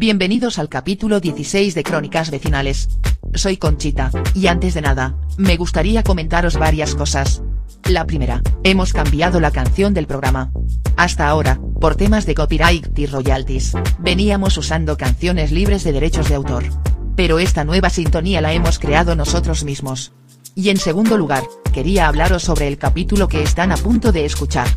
Bienvenidos al capítulo 16 de Crónicas Vecinales. Soy Conchita, y antes de nada, me gustaría comentaros varias cosas. La primera, hemos cambiado la canción del programa. Hasta ahora, por temas de copyright y royalties, veníamos usando canciones libres de derechos de autor. Pero esta nueva sintonía la hemos creado nosotros mismos. Y en segundo lugar, quería hablaros sobre el capítulo que están a punto de escuchar.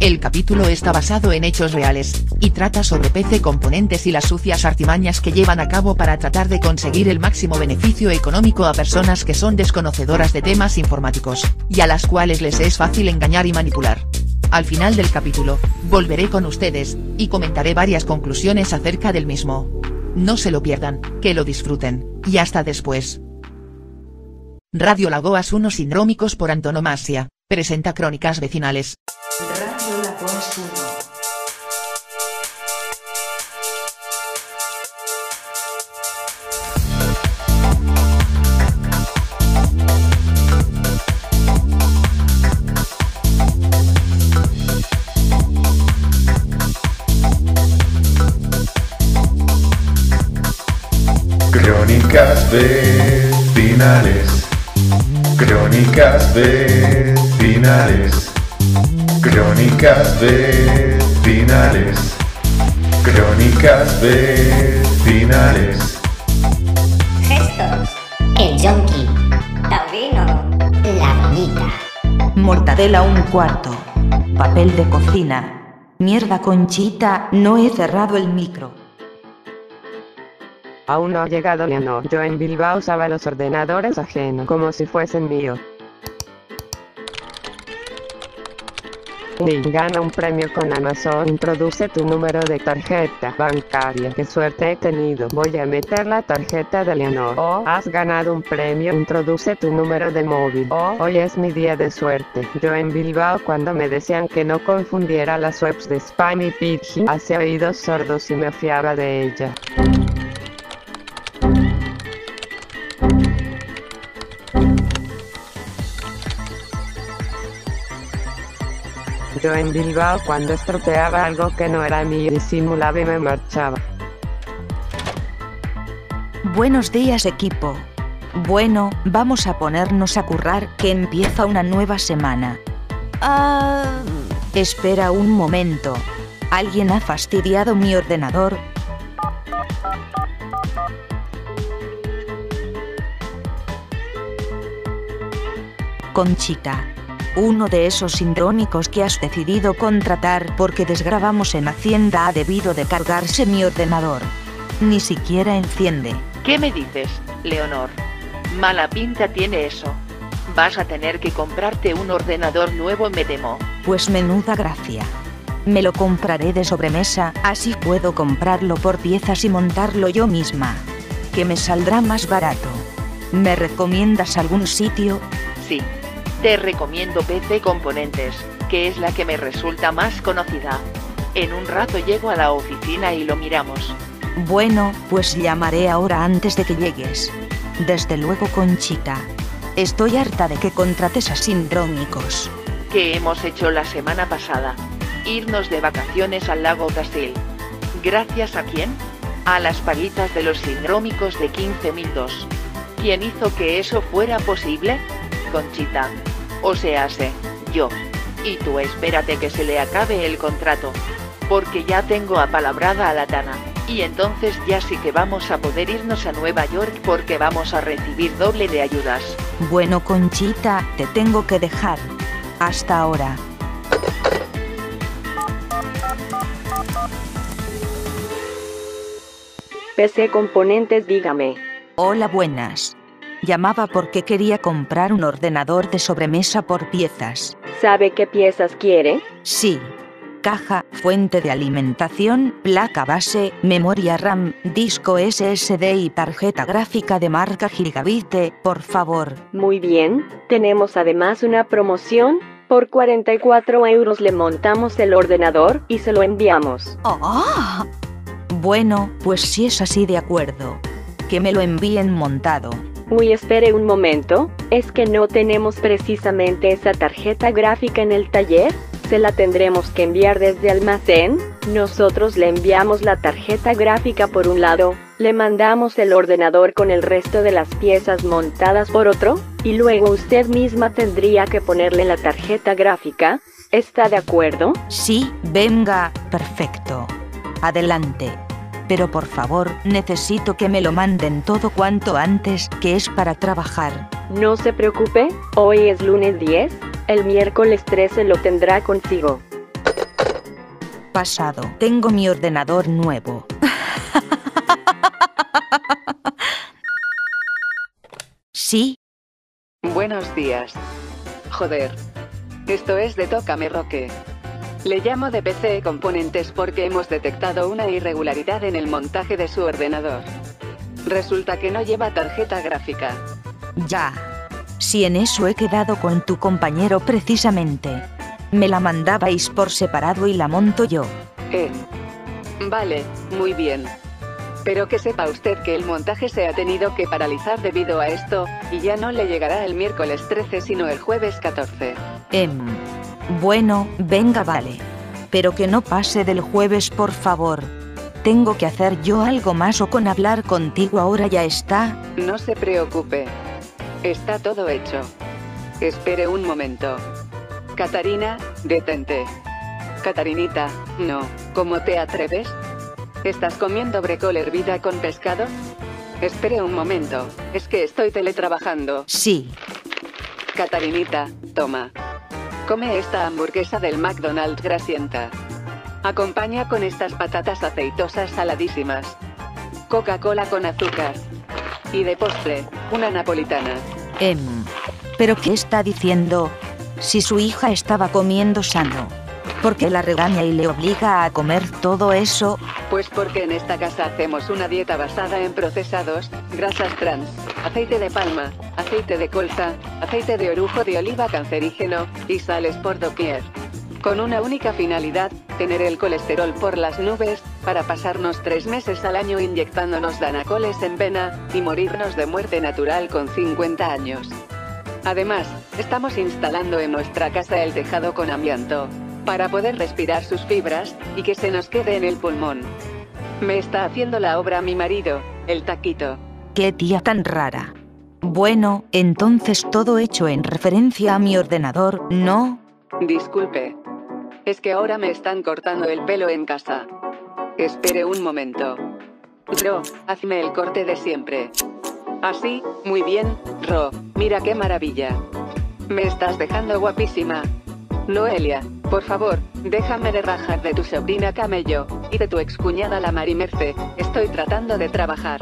El capítulo está basado en hechos reales, y trata sobre PC Componentes y las sucias artimañas que llevan a cabo para tratar de conseguir el máximo beneficio económico a personas que son desconocedoras de temas informáticos, y a las cuales les es fácil engañar y manipular. Al final del capítulo, volveré con ustedes, y comentaré varias conclusiones acerca del mismo. No se lo pierdan, que lo disfruten, y hasta después. Radio Lagoas 1 Sindrómicos por antonomasia, presenta Crónicas Vecinales. Radio Lagoas 1. Crónicas vecinales. Crónicas. Crónicas vecinales. Crónicas vecinales. Gestos. El Yonki. Taurino. La doñita. Mortadela un cuarto. Papel de cocina. Mierda Conchita, no he cerrado el micro. Aún no ha llegado Leonor. Yo en Bilbao usaba los ordenadores ajenos como si fuesen míos. Gana un premio con Amazon. Introduce tu número de tarjeta bancaria. Qué suerte he tenido. Voy a meter la tarjeta de Leonor. O has ganado un premio. Introduce tu número de móvil. O hoy es mi día de suerte. Yo en Bilbao cuando me decían que no confundiera las webs de spam y Pidgin. Hacía oídos sordos y me fiaba de ella. Yo en Bilbao cuando estropeaba algo que no era mío disimulaba y me marchaba. Buenos días equipo. Bueno, vamos a ponernos a currar que empieza una nueva semana. Ah... Espera un momento. ¿Alguien ha fastidiado mi ordenador? Conchita. Uno de esos sindrómicos que has decidido contratar porque desgrabamos en Hacienda ha debido de cargarse mi ordenador. Ni siquiera enciende. ¿Qué me dices, Leonor? Mala pinta tiene eso. Vas a tener que comprarte un ordenador nuevo, me temo. Pues menuda gracia. Me lo compraré de sobremesa, así puedo comprarlo por piezas y montarlo yo misma. Que me saldrá más barato. ¿Me recomiendas algún sitio? Sí. Te recomiendo PC Componentes, que es la que me resulta más conocida. En un rato llego a la oficina y lo miramos. Bueno, pues llamaré ahora antes de que llegues. Desde luego, Conchita. Estoy harta de que contrates a sindrómicos. ¿Qué hemos hecho la semana pasada? Irnos de vacaciones al lago Castil. ¿Gracias a quién? A las paguitas de los sindrómicos de 15.002. ¿Quién hizo que eso fuera posible? Conchita. O sea, sé, yo. Y tú espérate que se le acabe el contrato. Porque ya tengo apalabrada a la Tana. Y entonces ya sí que vamos a poder irnos a Nueva York porque vamos a recibir doble de ayudas. Bueno, Conchita, te tengo que dejar. Hasta ahora. PC Componentes, dígame. Hola, buenas. Llamaba porque quería comprar un ordenador de sobremesa por piezas. ¿Sabe qué piezas quiere? Sí. Caja, fuente de alimentación, placa base, memoria RAM, disco SSD y tarjeta gráfica de marca Gigabit, por favor. Muy bien. Tenemos además una promoción. Por 44 euros le montamos el ordenador y se lo enviamos. ¡Oh! Bueno, pues si es así de acuerdo. Que me lo envíen montado. Uy, espere un momento. ¿Es que no tenemos precisamente esa tarjeta gráfica en el taller? se la tendremos que enviar desde almacén, nosotros le enviamos la tarjeta gráfica por un lado, le mandamos el ordenador con el resto de las piezas montadas por otro, y luego usted misma tendría que ponerle la tarjeta gráfica. ¿Está de acuerdo? Sí, venga, perfecto. Adelante. Pero por favor, necesito que me lo manden todo cuanto antes, que es para trabajar. No se preocupe, hoy es lunes 10, el miércoles 13 lo tendrá consigo. Pasado, tengo mi ordenador nuevo. sí, Buenos días. Joder. Esto es de Tócame Roque. Le llamo de PC Componentes porque hemos detectado una irregularidad en el montaje de su ordenador. Resulta que no lleva tarjeta gráfica. ya. Si en eso he quedado con tu compañero precisamente. Me la mandabais por separado y la monto yo. Eh. Vale, muy bien. Pero que sepa usted que el montaje se ha tenido que paralizar debido a esto, y ya no le llegará el miércoles 13 sino el jueves 14. Em. Bueno, venga, vale. Pero que no pase del jueves, por favor. ¿Tengo que hacer yo algo más o con hablar contigo ahora ya está? No se preocupe. Está todo hecho. Espere un momento. Catarina, detente. Catarinita, no, ¿cómo te atreves? ¿Estás comiendo brecol hervida con pescado? Espere un momento, es que estoy teletrabajando. Sí, Catarinita, toma. Come esta hamburguesa del McDonald's grasienta. Acompaña con estas patatas aceitosas saladísimas. Coca-Cola con azúcar. Y de postre, una napolitana. em. ¿Pero qué está diciendo? Si su hija estaba comiendo sano. ¿Por qué la regaña y le obliga a comer todo eso? Pues porque en esta casa hacemos una dieta basada en procesados, grasas trans, aceite de palma, aceite de colza, aceite de orujo de oliva cancerígeno, y sales por doquier. Con una única finalidad, tener el colesterol por las nubes, para pasarnos tres meses al año inyectándonos danacoles en vena, y morirnos de muerte natural con 50 años. Además, estamos instalando en nuestra casa el tejado con amianto, para poder respirar sus fibras, y que se nos quede en el pulmón. Me está haciendo la obra mi marido, el taquito. ¡Qué tía tan rara! Bueno, entonces todo hecho en referencia a mi ordenador, ¿no? Disculpe. Es que ahora me están cortando el pelo en casa. Espere un momento. Ro, hazme el corte de siempre. Así, muy bien, Ro, mira qué maravilla. Me estás dejando guapísima. Noelia, por favor, déjame de rajar de tu sobrina Camello, y de tu excuñada la Marimerce, estoy tratando de trabajar.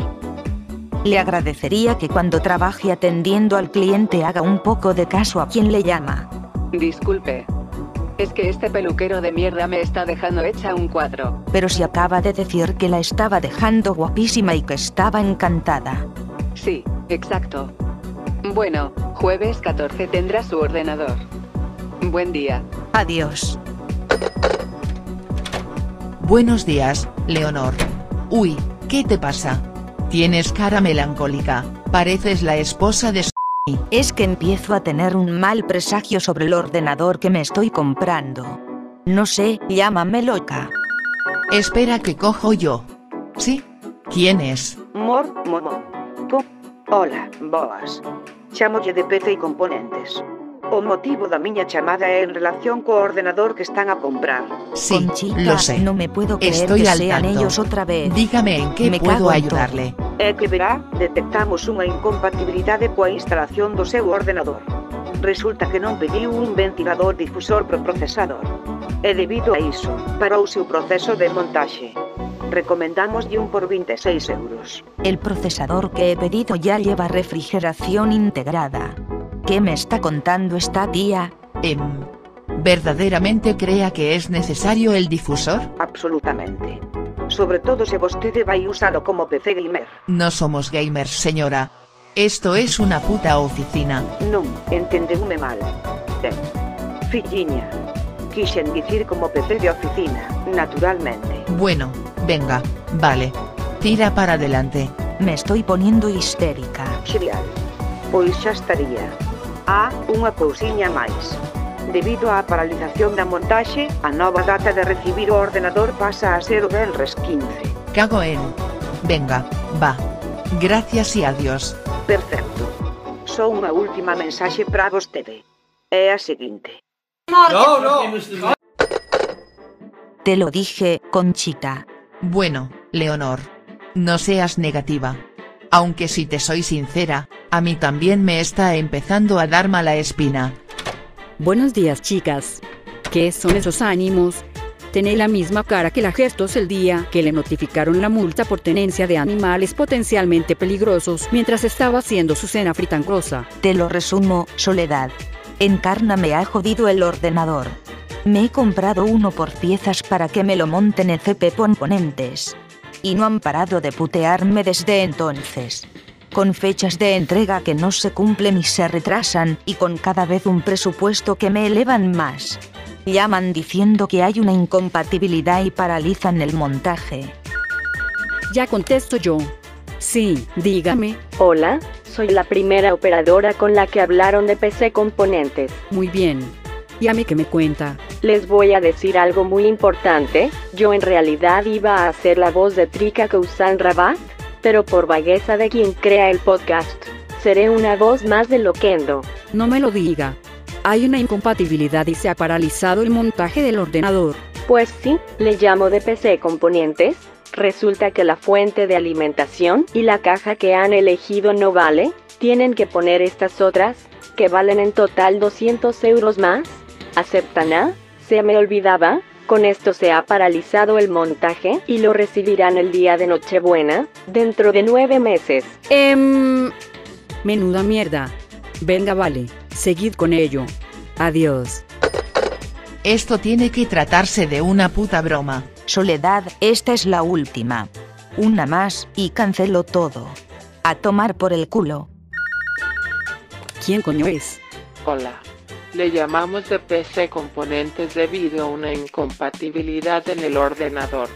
Le agradecería que cuando trabaje atendiendo al cliente haga un poco de caso a quien le llama. Disculpe. Es que este peluquero de mierda me está dejando hecha un cuadro. Pero si acaba de decir que la estaba dejando guapísima y que estaba encantada. Sí, exacto. Bueno, jueves 14 tendrá su ordenador. Buen día. Adiós. Buenos días, Leonor. Uy, ¿qué te pasa? Tienes cara melancólica, pareces la esposa de... Es que empiezo a tener un mal presagio sobre el ordenador que me estoy comprando. No sé, llámame loca. Espera que cojo yo. ¿Sí? ¿Quién es? Mor, momo. Hola, boas. Chámolle de PC e componentes. O motivo da miña chamada é en relación co ordenador que están a comprar. Sí, Conchita, lo sé. no me puedo creer Estoy que al sean tanto. ellos otra vez. Dígame en qué Me puedo ayudarle. É que verá, detectamos unha incompatibilidade coa instalación do seu ordenador. Resulta que non pediu un ventilador difusor pro procesador. E debido a iso, parouse o proceso de montaxe. Recomendamoslle un por 26 euros. El procesador que he pedido ya lleva refrigeración integrada. ¿Qué me está contando esta tía? Em, ¿Verdaderamente crea que es necesario el difusor? Absolutamente. Sobre todo se vostede vai usalo como PC gamer. No somos gamers, señora. Esto es una puta oficina. Non, entendeume mal. Ben, filliña, quixen dicir como PC de oficina, naturalmente. Bueno, venga, vale. Tira para adelante. Me estoy poniendo histérica. Xenial. Pois xa estaría. Ah, unha cousiña máis. Debido á paralización da montaxe, a nova data de recibir o ordenador pasa a ser o Benres 15. Cago en. Venga, va. Gracias e adiós. Perfecto. Só unha última mensaxe para vostede. É a seguinte. No, no. Te lo dije, Conchita. Bueno, Leonor. No seas negativa. Aunque si te soy sincera, a mí también me está empezando a dar mala espina. Buenos días, chicas. ¿Qué son esos ánimos? Tenéis la misma cara que la gestos el día que le notificaron la multa por tenencia de animales potencialmente peligrosos mientras estaba haciendo su cena fritangrosa. Te lo resumo, Soledad. Encarna me ha jodido el ordenador. Me he comprado uno por piezas para que me lo monten en CP Componentes. Y no han parado de putearme desde entonces. Con fechas de entrega que no se cumplen y se retrasan, y con cada vez un presupuesto que me elevan más. Llaman diciendo que hay una incompatibilidad y paralizan el montaje. Ya contesto yo. Sí, dígame. Hola, soy la primera operadora con la que hablaron de PC Componentes. Muy bien. ¿Y a mí qué me cuenta? Les voy a decir algo muy importante. Yo en realidad iba a hacer la voz de Trika Kausan Rabat, pero por vagueza de quien crea el podcast, seré una voz más de Loquendo. No me lo diga. Hay una incompatibilidad y se ha paralizado el montaje del ordenador. Pues sí, le llamo de PC Componentes. Resulta que la fuente de alimentación y la caja que han elegido no vale. Tienen que poner estas otras, que valen en total 200 euros más. ¿Aceptan a? Se me olvidaba. Con esto se ha paralizado el montaje y lo recibirán el día de Nochebuena, dentro de nueve meses. Em... Menuda mierda. Venga, vale. Seguid con ello. Adiós. Esto tiene que tratarse de una puta broma. Soledad, esta es la última. Una más, y cancelo todo. A tomar por el culo. ¿Quién coño es? Hola. Le llamamos de PC componentes debido a una incompatibilidad en el ordenador.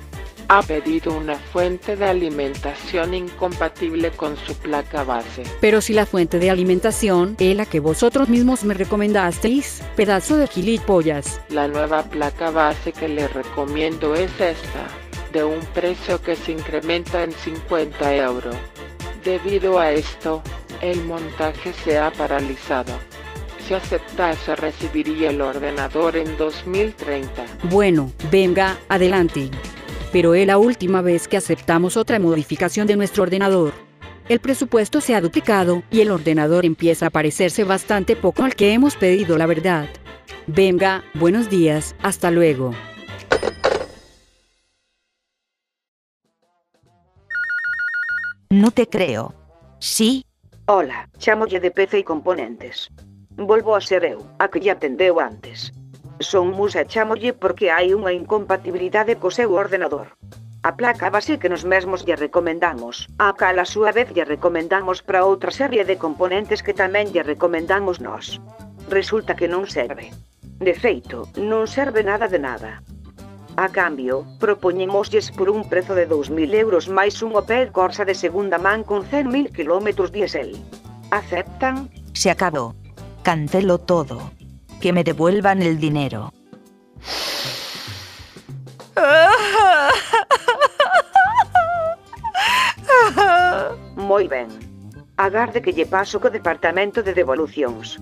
Ha pedido una fuente de alimentación incompatible con su placa base. Pero si la fuente de alimentación es la que vosotros mismos me recomendasteis, pedazo de gilipollas. La nueva placa base que le recomiendo es esta, de un precio que se incrementa en 50 euros. Debido a esto, el montaje se ha paralizado. Si aceptase recibiría el ordenador en 2030. Bueno, venga, adelante. Pero es la última vez que aceptamos otra modificación de nuestro ordenador. El presupuesto se ha duplicado y el ordenador empieza a parecerse bastante poco al que hemos pedido, la verdad. Venga, buenos días, hasta luego. No te creo. Sí, Hola, chamolle de PC e componentes. volvo a ser eu, a que lle atendeu antes. Son Musa chamolle porque hai unha incompatibilidade co seu ordenador. A placa base que nos mesmos lle recomendamos, a cal a súa vez lle recomendamos para outra serie de componentes que tamén lle recomendamos nós. Resulta que non serve. De feito, non serve nada de nada. A cambio, propoñémoslles por un prezo de 2.000 euros máis un Opel Corsa de segunda man con 100.000 km diésel. Aceptan? Se acabou. Cancelo todo. Que me devuelvan el dinero. Moi ben. Agarde que lle paso co departamento de devolucións.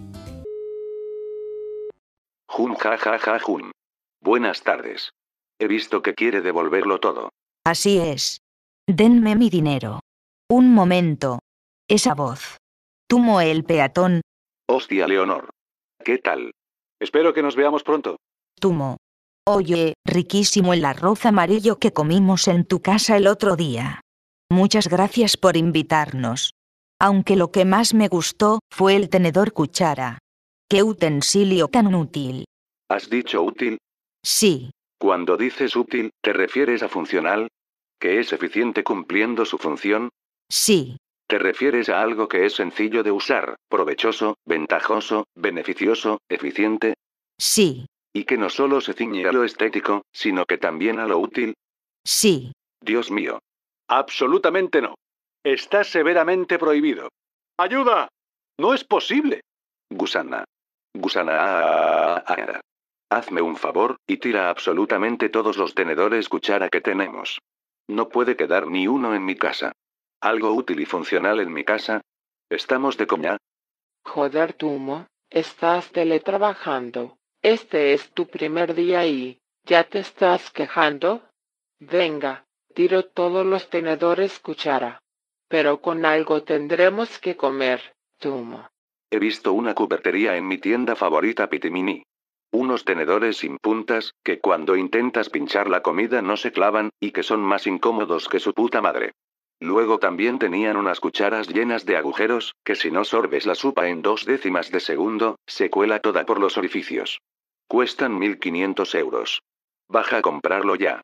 Jun ja ja ja jun. Buenas tardes. He visto que quiere devolverlo todo. Así es. Denme mi dinero. Un momento. Esa voz. Tumo el peatón. Hostia, Leonor. ¿Qué tal? Espero que nos veamos pronto. Tumo. Oye, riquísimo el arroz amarillo que comimos en tu casa el otro día. Muchas gracias por invitarnos. Aunque lo que más me gustó fue el tenedor cuchara. Qué utensilio tan útil. ¿Has dicho útil? Sí, Cuando dices útil, ¿te refieres a funcional? ¿Que es eficiente cumpliendo su función? sí, ¿Te refieres a algo que es sencillo de usar, provechoso, ventajoso, beneficioso, eficiente? sí, Y que no solo se ciñe a lo estético, sino que también a lo útil? sí. Dios mío. Absolutamente no. Está severamente prohibido. ¡Ayuda! No es posible. Gusana. Gusana. Hazme un favor, y tira absolutamente todos los tenedores cuchara que tenemos. No puede quedar ni uno en mi casa. ¿Algo útil y funcional en mi casa? ¿Estamos de coña? Joder, Tumo, estás teletrabajando. Este es tu primer día y, ¿ya te estás quejando? Venga, tiro todos los tenedores cuchara. Pero con algo tendremos que comer, Tumo. He visto una cubertería en mi tienda favorita Pitimini. Unos tenedores sin puntas, que cuando intentas pinchar la comida no se clavan, y que son más incómodos que su puta madre. Luego también tenían unas cucharas llenas de agujeros, que si no sorbes la sopa en dos décimas de segundo, se cuela toda por los orificios. Cuestan 1500 euros. Baja a comprarlo ya.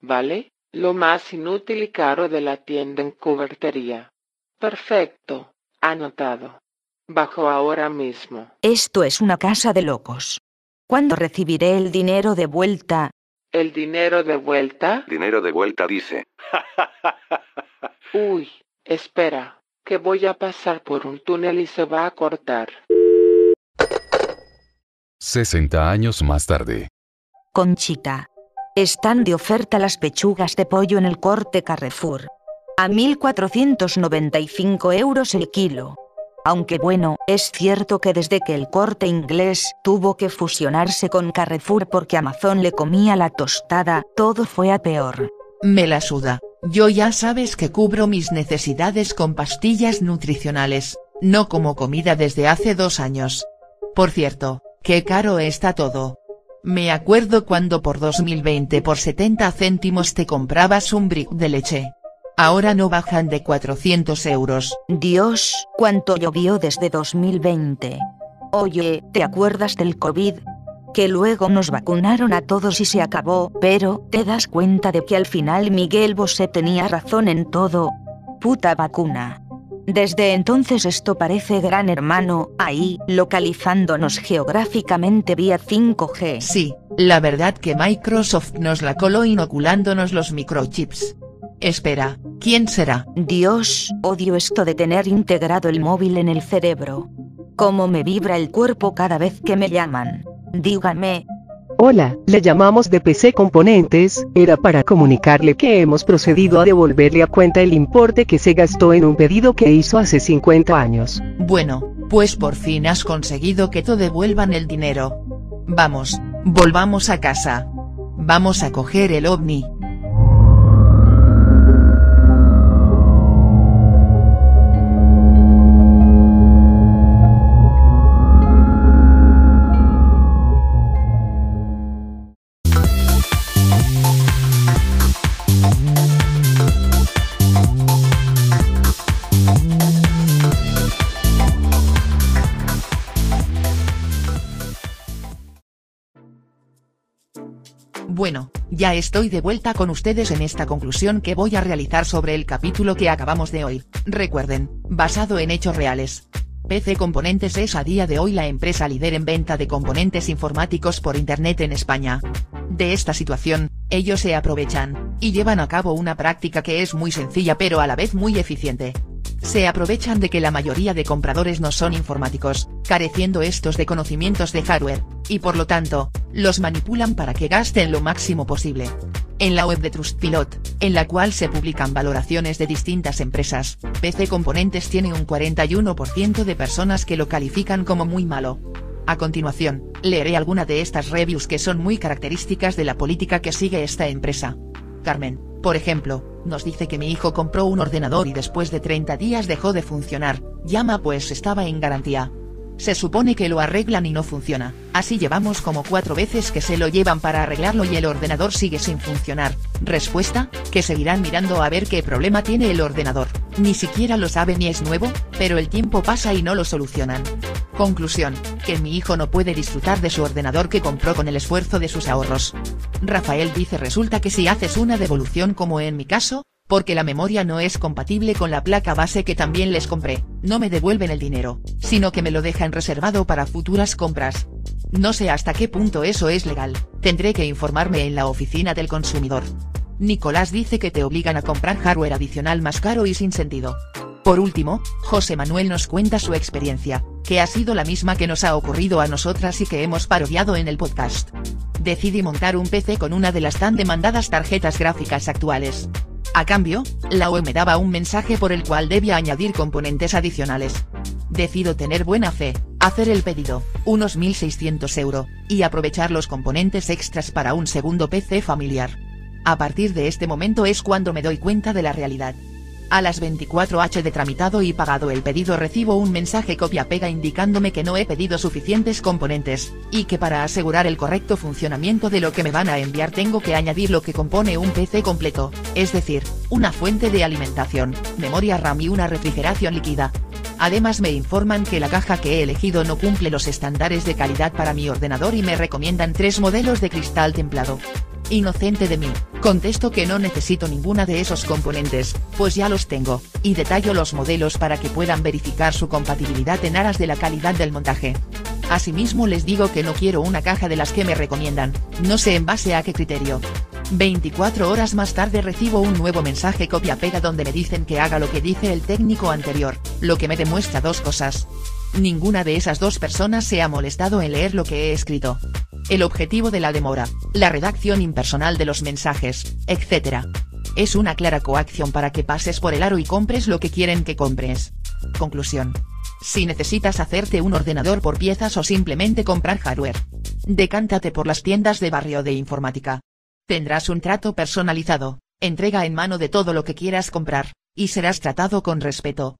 ¿Vale? Lo más inútil y caro de la tienda en cubertería. Perfecto. Anotado. Bajo ahora mismo. Esto es una casa de locos. ¿Cuándo recibiré el dinero de vuelta? ¿El dinero de vuelta? Dinero de vuelta dice. Uy, espera, que voy a pasar por un túnel y se va a cortar. 60 años más tarde. Conchita. Están de oferta las pechugas de pollo en el corte Carrefour. A 1.495 euros el kilo. Aunque bueno, es cierto que desde que el corte inglés tuvo que fusionarse con Carrefour porque Amazon le comía la tostada, todo fue a peor. Me la suda. Yo ya sabes que cubro mis necesidades con pastillas nutricionales, no como comida desde hace dos años. Por cierto, qué caro está todo. Me acuerdo cuando por 2020 por 70 céntimos te comprabas un brick de leche. Ahora no bajan de 400 euros. Dios, cuánto llovió desde 2020. Oye, ¿te acuerdas del COVID? Que luego nos vacunaron a todos y se acabó, pero, ¿te das cuenta de que al final Miguel Bosé tenía razón en todo? Puta vacuna. Desde entonces esto parece gran hermano, ahí, localizándonos geográficamente vía 5G. Sí, la verdad que Microsoft nos la coló inoculándonos los microchips. Espera, ¿quién será? Dios, odio esto de tener integrado el móvil en el cerebro. Cómo me vibra el cuerpo cada vez que me llaman. Dígame. Hola, le llamamos de PC Componentes, era para comunicarle que hemos procedido a devolverle a cuenta el importe que se gastó en un pedido que hizo hace 50 años. Bueno, pues por fin has conseguido que te devuelvan el dinero. Vamos, volvamos a casa. Vamos a coger el ovni. Bueno, ya estoy de vuelta con ustedes en esta conclusión que voy a realizar sobre el capítulo que acabamos de oír, recuerden, basado en hechos reales. PC Componentes es a día de hoy la empresa líder en venta de componentes informáticos por Internet en España. De esta situación, ellos se aprovechan, y llevan a cabo una práctica que es muy sencilla pero a la vez muy eficiente. Se aprovechan de que la mayoría de compradores no son informáticos, careciendo estos de conocimientos de hardware, y por lo tanto, los manipulan para que gasten lo máximo posible. En la web de Trustpilot, en la cual se publican valoraciones de distintas empresas, PC Componentes tiene un 41% de personas que lo califican como muy malo. A continuación, leeré alguna de estas reviews que son muy características de la política que sigue esta empresa. Carmen, por ejemplo, nos dice que mi hijo compró un ordenador y después de 30 días dejó de funcionar, llama pues estaba en garantía. Se supone que lo arreglan y no funciona, así llevamos como cuatro veces que se lo llevan para arreglarlo y el ordenador sigue sin funcionar. Respuesta, que seguirán mirando a ver qué problema tiene el ordenador, ni siquiera lo saben ni es nuevo, pero el tiempo pasa y no lo solucionan. Conclusión, que mi hijo no puede disfrutar de su ordenador que compró con el esfuerzo de sus ahorros. Rafael dice resulta que si haces una devolución como en mi caso, porque la memoria no es compatible con la placa base que también les compré, no me devuelven el dinero, sino que me lo dejan reservado para futuras compras. No sé hasta qué punto eso es legal, tendré que informarme en la oficina del consumidor. Nicolás dice que te obligan a comprar hardware adicional más caro y sin sentido. Por último, José Manuel nos cuenta su experiencia, que ha sido la misma que nos ha ocurrido a nosotras y que hemos parodiado en el podcast. Decidí montar un PC con una de las tan demandadas tarjetas gráficas actuales. A cambio, la UE me daba un mensaje por el cual debía añadir componentes adicionales. Decido tener buena fe, hacer el pedido, unos 1.600 euros, y aprovechar los componentes extras para un segundo PC familiar. A partir de este momento es cuando me doy cuenta de la realidad. A las 24h de tramitado y pagado el pedido recibo un mensaje copia-pega indicándome que no he pedido suficientes componentes, y que para asegurar el correcto funcionamiento de lo que me van a enviar tengo que añadir lo que compone un PC completo, es decir, una fuente de alimentación, memoria RAM y una refrigeración líquida. Además me informan que la caja que he elegido no cumple los estándares de calidad para mi ordenador y me recomiendan tres modelos de cristal templado. Inocente de mí, contesto que no necesito ninguna de esos componentes, pues ya los tengo, y detallo los modelos para que puedan verificar su compatibilidad en aras de la calidad del montaje. Asimismo les digo que no quiero una caja de las que me recomiendan, no sé en base a qué criterio. 24 horas más tarde recibo un nuevo mensaje copia-pega donde me dicen que haga lo que dice el técnico anterior, lo que me demuestra dos cosas. Ninguna de esas dos personas se ha molestado en leer lo que he escrito. El objetivo de la demora, la redacción impersonal de los mensajes, etc. Es una clara coacción para que pases por el aro y compres lo que quieren que compres. Conclusión. Si necesitas hacerte un ordenador por piezas o simplemente comprar hardware. Decántate por las tiendas de barrio de informática. Tendrás un trato personalizado, entrega en mano de todo lo que quieras comprar, y serás tratado con respeto.